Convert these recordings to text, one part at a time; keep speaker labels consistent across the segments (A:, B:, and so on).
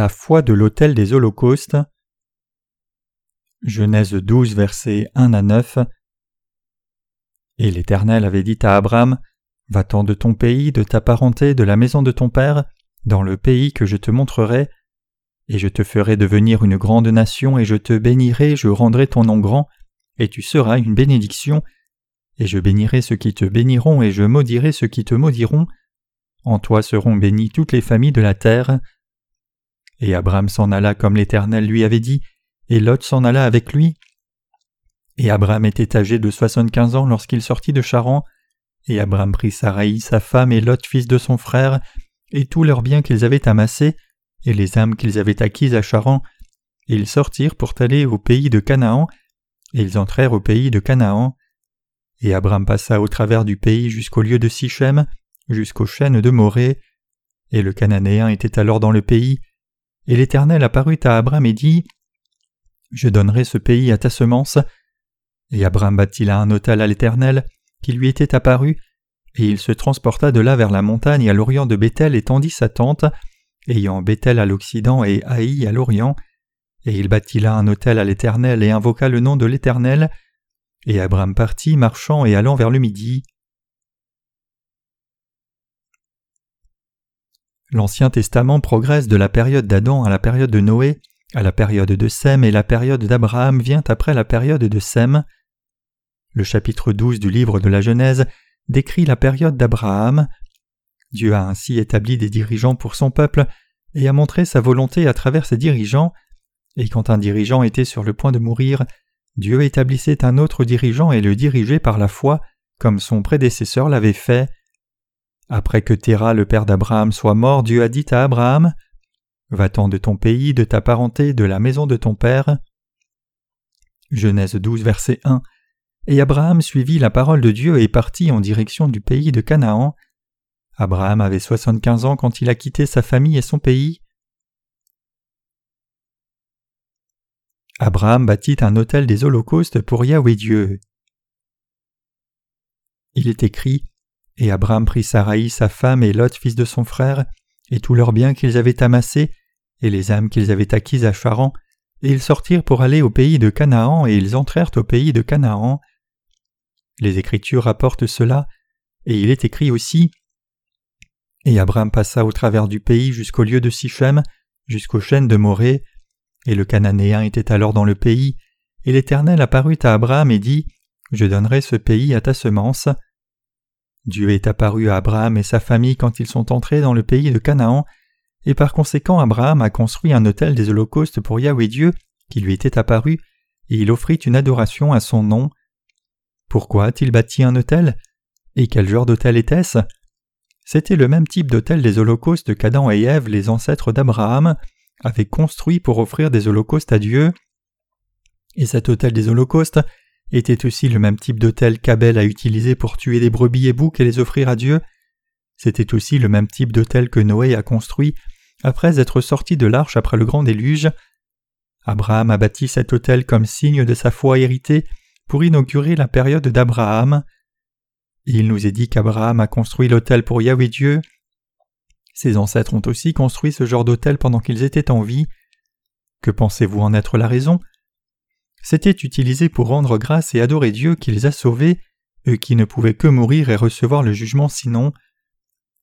A: La foi de l'autel des holocaustes. Genèse 12, versets 1 à 9. Et l'Éternel avait dit à Abraham Va-t'en de ton pays, de ta parenté, de la maison de ton père, dans le pays que je te montrerai, et je te ferai devenir une grande nation, et je te bénirai, je rendrai ton nom grand, et tu seras une bénédiction, et je bénirai ceux qui te béniront, et je maudirai ceux qui te maudiront. En toi seront bénies toutes les familles de la terre. Et Abraham s'en alla comme l'Éternel lui avait dit, et Lot s'en alla avec lui. Et Abraham était âgé de soixante-quinze ans lorsqu'il sortit de Charan, et Abraham prit Saraï, sa femme, et Lot, fils de son frère, et tous leurs biens qu'ils avaient amassés, et les âmes qu'ils avaient acquises à Charan, et ils sortirent pour aller au pays de Canaan, et ils entrèrent au pays de Canaan. Et Abraham passa au travers du pays jusqu'au lieu de Sichem, jusqu'aux chênes de Morée, et le Cananéen était alors dans le pays, et l'Éternel apparut à Abraham et dit Je donnerai ce pays à ta semence. Et Abraham bâtit là un autel à l'Éternel, qui lui était apparu, et il se transporta de là vers la montagne à l'orient de Bethel et tendit sa tente, ayant Bethel à l'occident et Haï à l'orient, et il bâtit là un autel à l'Éternel et invoqua le nom de l'Éternel, et Abraham partit, marchant et allant vers le midi. L'Ancien Testament progresse de la période d'Adam à la période de Noé, à la période de Sem et la période d'Abraham vient après la période de Sem. Le chapitre 12 du livre de la Genèse décrit la période d'Abraham. Dieu a ainsi établi des dirigeants pour son peuple et a montré sa volonté à travers ses dirigeants, et quand un dirigeant était sur le point de mourir, Dieu établissait un autre dirigeant et le dirigeait par la foi, comme son prédécesseur l'avait fait. Après que Terah, le père d'Abraham, soit mort, Dieu a dit à Abraham Va-t'en de ton pays, de ta parenté, de la maison de ton père. Genèse 12, verset 1. Et Abraham suivit la parole de Dieu et partit en direction du pays de Canaan. Abraham avait soixante-quinze ans quand il a quitté sa famille et son pays. Abraham bâtit un autel des holocaustes pour Yahweh Dieu. Il est écrit et Abraham prit Saraï, sa femme, et Lot, fils de son frère, et tous leurs biens qu'ils avaient amassés, et les âmes qu'ils avaient acquises à Charan, et ils sortirent pour aller au pays de Canaan, et ils entrèrent au pays de Canaan. Les Écritures rapportent cela, et il est écrit aussi Et Abraham passa au travers du pays jusqu'au lieu de Sichem, jusqu'aux chênes de Morée, et le Cananéen était alors dans le pays, et l'Éternel apparut à Abraham et dit Je donnerai ce pays à ta semence. Dieu est apparu à Abraham et sa famille quand ils sont entrés dans le pays de Canaan, et par conséquent Abraham a construit un autel des holocaustes pour Yahweh Dieu qui lui était apparu, et il offrit une adoration à son nom. Pourquoi a-t-il bâti un autel? Et quel genre d'autel était-ce? C'était le même type d'autel des holocaustes qu'Adam et Ève, les ancêtres d'Abraham, avaient construit pour offrir des holocaustes à Dieu. Et cet autel des holocaustes était aussi le même type d'autel qu'Abel a utilisé pour tuer des brebis et boucs et les offrir à Dieu. C'était aussi le même type d'autel que Noé a construit après être sorti de l'arche après le grand déluge. Abraham a bâti cet autel comme signe de sa foi héritée pour inaugurer la période d'Abraham. Il nous est dit qu'Abraham a construit l'autel pour Yahweh Dieu. Ses ancêtres ont aussi construit ce genre d'autel pendant qu'ils étaient en vie. Que pensez-vous en être la raison? C'était utilisé pour rendre grâce et adorer Dieu qui les a sauvés, eux qui ne pouvaient que mourir et recevoir le jugement sinon.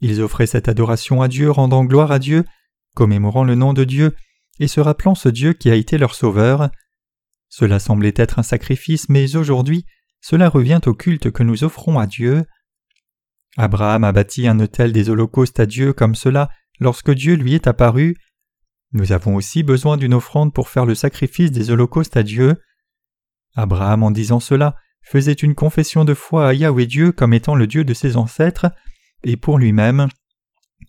A: Ils offraient cette adoration à Dieu, rendant gloire à Dieu, commémorant le nom de Dieu, et se rappelant ce Dieu qui a été leur sauveur. Cela semblait être un sacrifice, mais aujourd'hui, cela revient au culte que nous offrons à Dieu. Abraham a bâti un autel des holocaustes à Dieu comme cela lorsque Dieu lui est apparu. Nous avons aussi besoin d'une offrande pour faire le sacrifice des holocaustes à Dieu. Abraham, en disant cela, faisait une confession de foi à Yahweh Dieu comme étant le Dieu de ses ancêtres, et pour lui-même,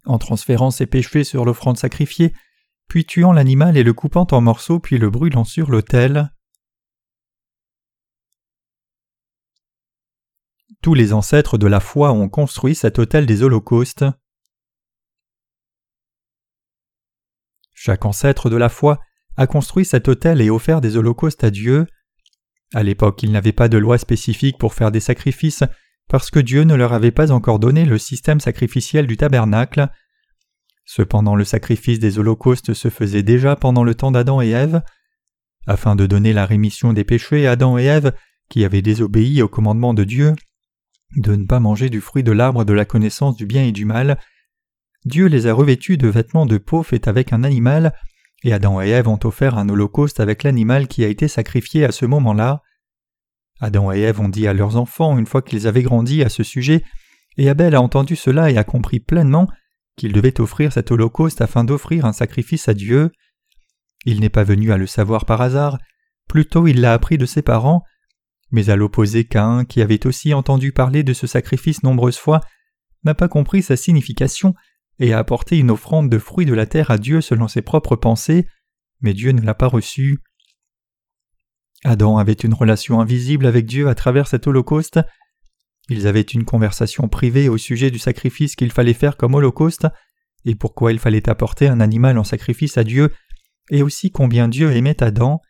A: en transférant ses péchés sur l'offrande sacrifiée, puis tuant l'animal et le coupant en morceaux, puis le brûlant sur l'autel. Tous les ancêtres de la foi ont construit cet autel des holocaustes. Chaque ancêtre de la foi a construit cet autel et offert des holocaustes à Dieu. À l'époque, il n'avait pas de loi spécifique pour faire des sacrifices, parce que Dieu ne leur avait pas encore donné le système sacrificiel du tabernacle. Cependant le sacrifice des holocaustes se faisait déjà pendant le temps d'Adam et Ève. Afin de donner la rémission des péchés, Adam et Ève, qui avaient désobéi au commandement de Dieu, de ne pas manger du fruit de l'arbre de la connaissance du bien et du mal, Dieu les a revêtus de vêtements de peau faits avec un animal, et Adam et Ève ont offert un holocauste avec l'animal qui a été sacrifié à ce moment-là. Adam et Ève ont dit à leurs enfants, une fois qu'ils avaient grandi à ce sujet, et Abel a entendu cela et a compris pleinement qu'il devait offrir cet holocauste afin d'offrir un sacrifice à Dieu. Il n'est pas venu à le savoir par hasard, plutôt il l'a appris de ses parents, mais à l'opposé Cain, qui avait aussi entendu parler de ce sacrifice nombreuses fois, n'a pas compris sa signification et a apporté une offrande de fruits de la terre à Dieu selon ses propres pensées, mais Dieu ne l'a pas reçu. Adam avait une relation invisible avec Dieu à travers cet holocauste. Ils avaient une conversation privée au sujet du sacrifice qu'il fallait faire comme holocauste, et pourquoi il fallait apporter un animal en sacrifice à Dieu, et aussi combien Dieu aimait Adam.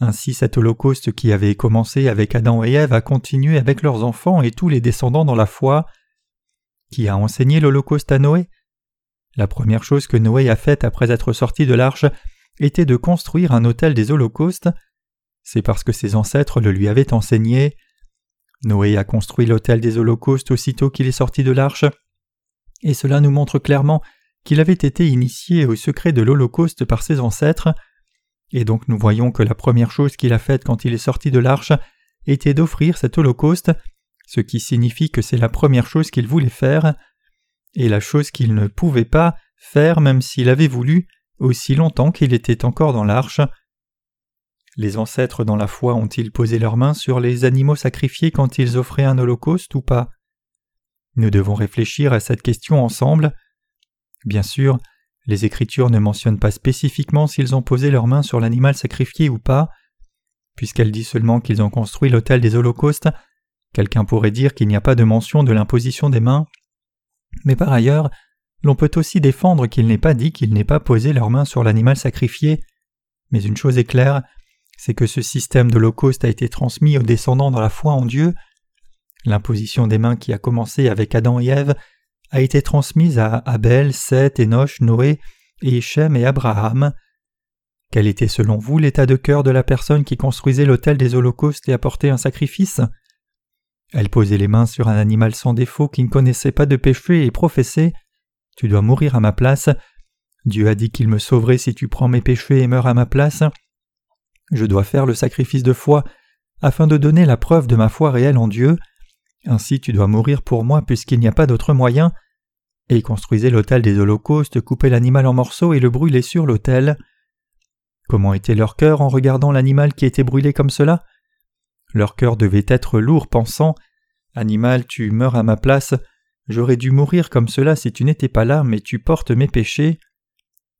A: Ainsi cet holocauste qui avait commencé avec Adam et Ève a continué avec leurs enfants et tous les descendants dans la foi. Qui a enseigné l'holocauste à Noé? La première chose que Noé a faite après être sorti de l'arche était de construire un autel des holocaustes. C'est parce que ses ancêtres le lui avaient enseigné. Noé a construit l'autel des holocaustes aussitôt qu'il est sorti de l'arche, et cela nous montre clairement qu'il avait été initié au secret de l'holocauste par ses ancêtres. Et donc nous voyons que la première chose qu'il a faite quand il est sorti de l'arche était d'offrir cet holocauste, ce qui signifie que c'est la première chose qu'il voulait faire, et la chose qu'il ne pouvait pas faire même s'il avait voulu, aussi longtemps qu'il était encore dans l'arche. Les ancêtres dans la foi ont-ils posé leurs mains sur les animaux sacrifiés quand ils offraient un holocauste ou pas? Nous devons réfléchir à cette question ensemble. Bien sûr, les Écritures ne mentionnent pas spécifiquement s'ils ont posé leurs mains sur l'animal sacrifié ou pas. Puisqu'elle dit seulement qu'ils ont construit l'autel des holocaustes, quelqu'un pourrait dire qu'il n'y a pas de mention de l'imposition des mains. Mais par ailleurs, l'on peut aussi défendre qu'il n'est pas dit qu'ils n'aient pas posé leurs mains sur l'animal sacrifié. Mais une chose est claire, c'est que ce système d'holocauste a été transmis aux descendants dans la foi en Dieu. L'imposition des mains qui a commencé avec Adam et Ève a été transmise à Abel, Seth, Enoch, Noé, et Shem et Abraham. Quel était selon vous l'état de cœur de la personne qui construisait l'autel des holocaustes et apportait un sacrifice? Elle posait les mains sur un animal sans défaut qui ne connaissait pas de péché et professait Tu dois mourir à ma place. Dieu a dit qu'il me sauverait si tu prends mes péchés et meurs à ma place. Je dois faire le sacrifice de foi afin de donner la preuve de ma foi réelle en Dieu. Ainsi tu dois mourir pour moi puisqu'il n'y a pas d'autre moyen. Et ils construisaient l'autel des holocaustes, coupaient l'animal en morceaux et le brûlaient sur l'autel. Comment était leur cœur en regardant l'animal qui était brûlé comme cela? Leur cœur devait être lourd, pensant Animal, tu meurs à ma place, j'aurais dû mourir comme cela si tu n'étais pas là, mais tu portes mes péchés.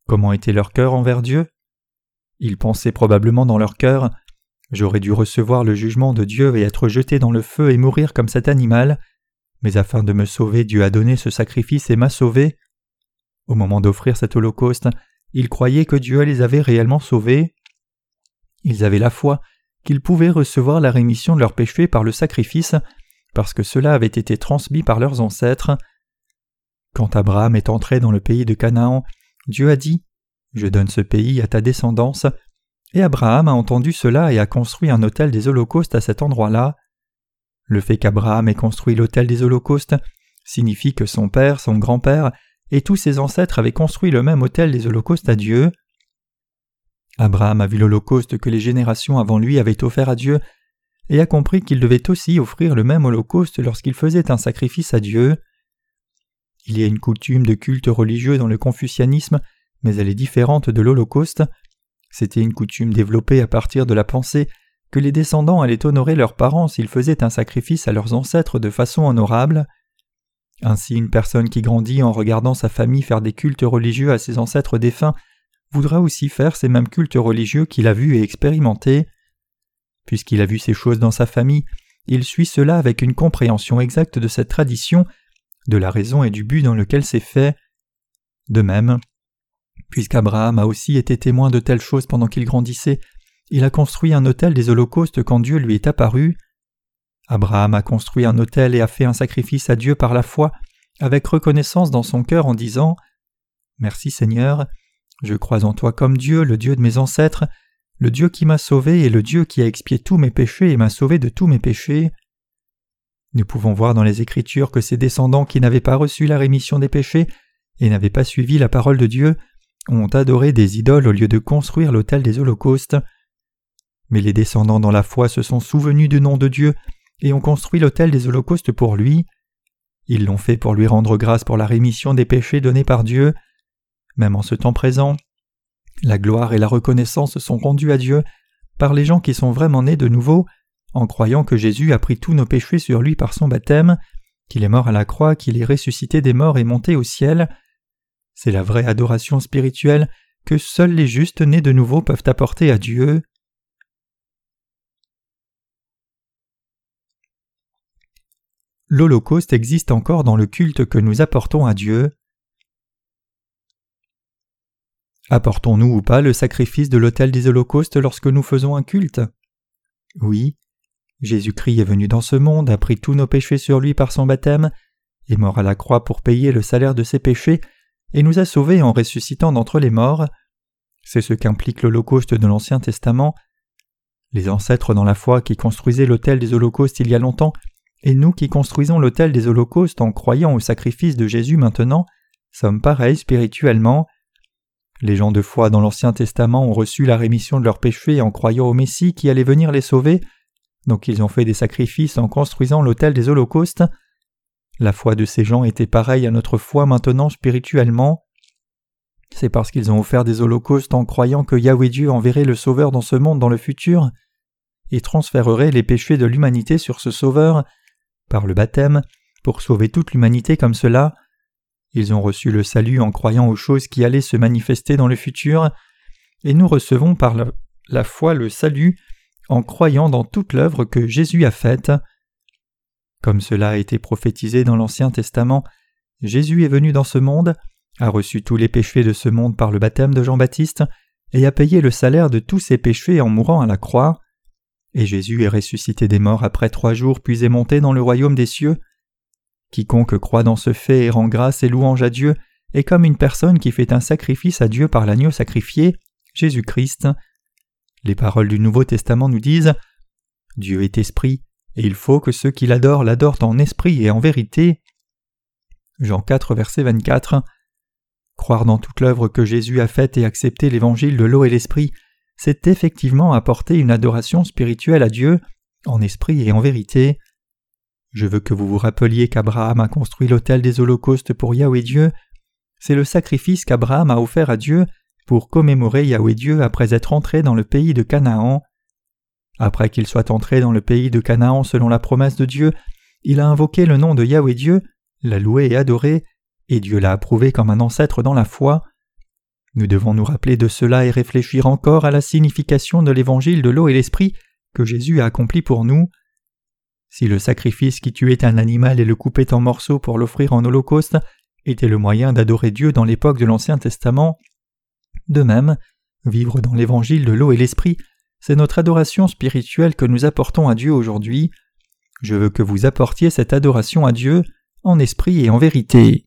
A: Comment était leur cœur envers Dieu? Ils pensaient probablement dans leur cœur J'aurais dû recevoir le jugement de Dieu et être jeté dans le feu et mourir comme cet animal, mais afin de me sauver, Dieu a donné ce sacrifice et m'a sauvé. Au moment d'offrir cet holocauste, ils croyaient que Dieu les avait réellement sauvés. Ils avaient la foi qu'ils pouvaient recevoir la rémission de leurs péchés par le sacrifice, parce que cela avait été transmis par leurs ancêtres. Quand Abraham est entré dans le pays de Canaan, Dieu a dit Je donne ce pays à ta descendance, et Abraham a entendu cela et a construit un autel des holocaustes à cet endroit-là. Le fait qu'Abraham ait construit l'autel des holocaustes signifie que son père, son grand-père et tous ses ancêtres avaient construit le même autel des holocaustes à Dieu. Abraham a vu l'holocauste que les générations avant lui avaient offert à Dieu et a compris qu'il devait aussi offrir le même holocauste lorsqu'il faisait un sacrifice à Dieu. Il y a une coutume de culte religieux dans le confucianisme, mais elle est différente de l'holocauste. C'était une coutume développée à partir de la pensée que les descendants allaient honorer leurs parents s'ils faisaient un sacrifice à leurs ancêtres de façon honorable. Ainsi une personne qui grandit en regardant sa famille faire des cultes religieux à ses ancêtres défunts voudra aussi faire ces mêmes cultes religieux qu'il a vus et expérimentés. Puisqu'il a vu ces choses dans sa famille, il suit cela avec une compréhension exacte de cette tradition, de la raison et du but dans lequel c'est fait. De même, Puisqu'Abraham a aussi été témoin de telles choses pendant qu'il grandissait, il a construit un autel des holocaustes quand Dieu lui est apparu. Abraham a construit un autel et a fait un sacrifice à Dieu par la foi, avec reconnaissance dans son cœur en disant Merci Seigneur, je crois en toi comme Dieu, le Dieu de mes ancêtres, le Dieu qui m'a sauvé et le Dieu qui a expié tous mes péchés et m'a sauvé de tous mes péchés. Nous pouvons voir dans les Écritures que ces descendants qui n'avaient pas reçu la rémission des péchés et n'avaient pas suivi la parole de Dieu ont adoré des idoles au lieu de construire l'autel des holocaustes. Mais les descendants dans la foi se sont souvenus du nom de Dieu et ont construit l'autel des holocaustes pour lui. Ils l'ont fait pour lui rendre grâce pour la rémission des péchés donnés par Dieu. Même en ce temps présent, la gloire et la reconnaissance sont rendues à Dieu par les gens qui sont vraiment nés de nouveau, en croyant que Jésus a pris tous nos péchés sur lui par son baptême, qu'il est mort à la croix, qu'il est ressuscité des morts et monté au ciel. C'est la vraie adoration spirituelle que seuls les justes nés de nouveau peuvent apporter à Dieu. L'Holocauste existe encore dans le culte que nous apportons à Dieu. Apportons-nous ou pas le sacrifice de l'autel des holocaustes lorsque nous faisons un culte? Oui. Jésus-Christ est venu dans ce monde, a pris tous nos péchés sur lui par son baptême, est mort à la croix pour payer le salaire de ses péchés, et nous a sauvés en ressuscitant d'entre les morts. C'est ce qu'implique l'Holocauste de l'Ancien Testament. Les ancêtres dans la foi qui construisaient l'autel des holocaustes il y a longtemps, et nous qui construisons l'autel des holocaustes en croyant au sacrifice de Jésus maintenant, sommes pareils spirituellement. Les gens de foi dans l'Ancien Testament ont reçu la rémission de leurs péchés en croyant au Messie qui allait venir les sauver, donc ils ont fait des sacrifices en construisant l'autel des holocaustes. La foi de ces gens était pareille à notre foi maintenant spirituellement. C'est parce qu'ils ont offert des holocaustes en croyant que Yahweh Dieu enverrait le Sauveur dans ce monde dans le futur et transférerait les péchés de l'humanité sur ce Sauveur par le baptême pour sauver toute l'humanité comme cela. Ils ont reçu le salut en croyant aux choses qui allaient se manifester dans le futur, et nous recevons par la, foi le salut en croyant dans toute l'œuvre que Jésus a faite. Comme cela a été prophétisé dans l'Ancien Testament, Jésus est venu dans ce monde, a reçu tous les péchés de ce monde par le baptême de Jean-Baptiste, et a payé le salaire de tous ses péchés en mourant à la croix. Et Jésus est ressuscité des morts après trois jours, puis est monté dans le royaume des cieux. Quiconque croit dans ce fait et rend grâce et louange à Dieu est comme une personne qui fait un sacrifice à Dieu par l'agneau sacrifié, Jésus-Christ. Les paroles du Nouveau Testament nous disent Dieu est esprit, et il faut que ceux qui l'adorent l'adorent en esprit et en vérité. Jean 4, verset 24. Croire dans toute l'œuvre que Jésus a faite et accepter l'évangile de l'eau et l'esprit, c'est effectivement apporter une adoration spirituelle à Dieu, en esprit et en vérité. Je veux que vous vous rappeliez qu'Abraham a construit l'autel des holocaustes pour Yahweh Dieu. C'est le sacrifice qu'Abraham a offert à Dieu pour commémorer Yahweh Dieu après être entré dans le pays de Canaan. Après qu'il soit entré dans le pays de Canaan selon la promesse de Dieu, il a invoqué le nom de Yahweh Dieu, l'a loué et adoré, et Dieu l'a approuvé comme un ancêtre dans la foi. Nous devons nous rappeler de cela et réfléchir encore à la signification de l'évangile de l'eau et l'esprit que Jésus a accompli pour nous. Si le sacrifice qui tuait un animal et le coupait en morceaux pour l'offrir en holocauste était le moyen d'adorer Dieu dans l'époque de l'Ancien Testament, de même, vivre dans l'évangile de l'eau et l'esprit, c'est notre adoration spirituelle que nous apportons à Dieu aujourd'hui. Je veux que vous apportiez cette adoration à Dieu en esprit et en vérité.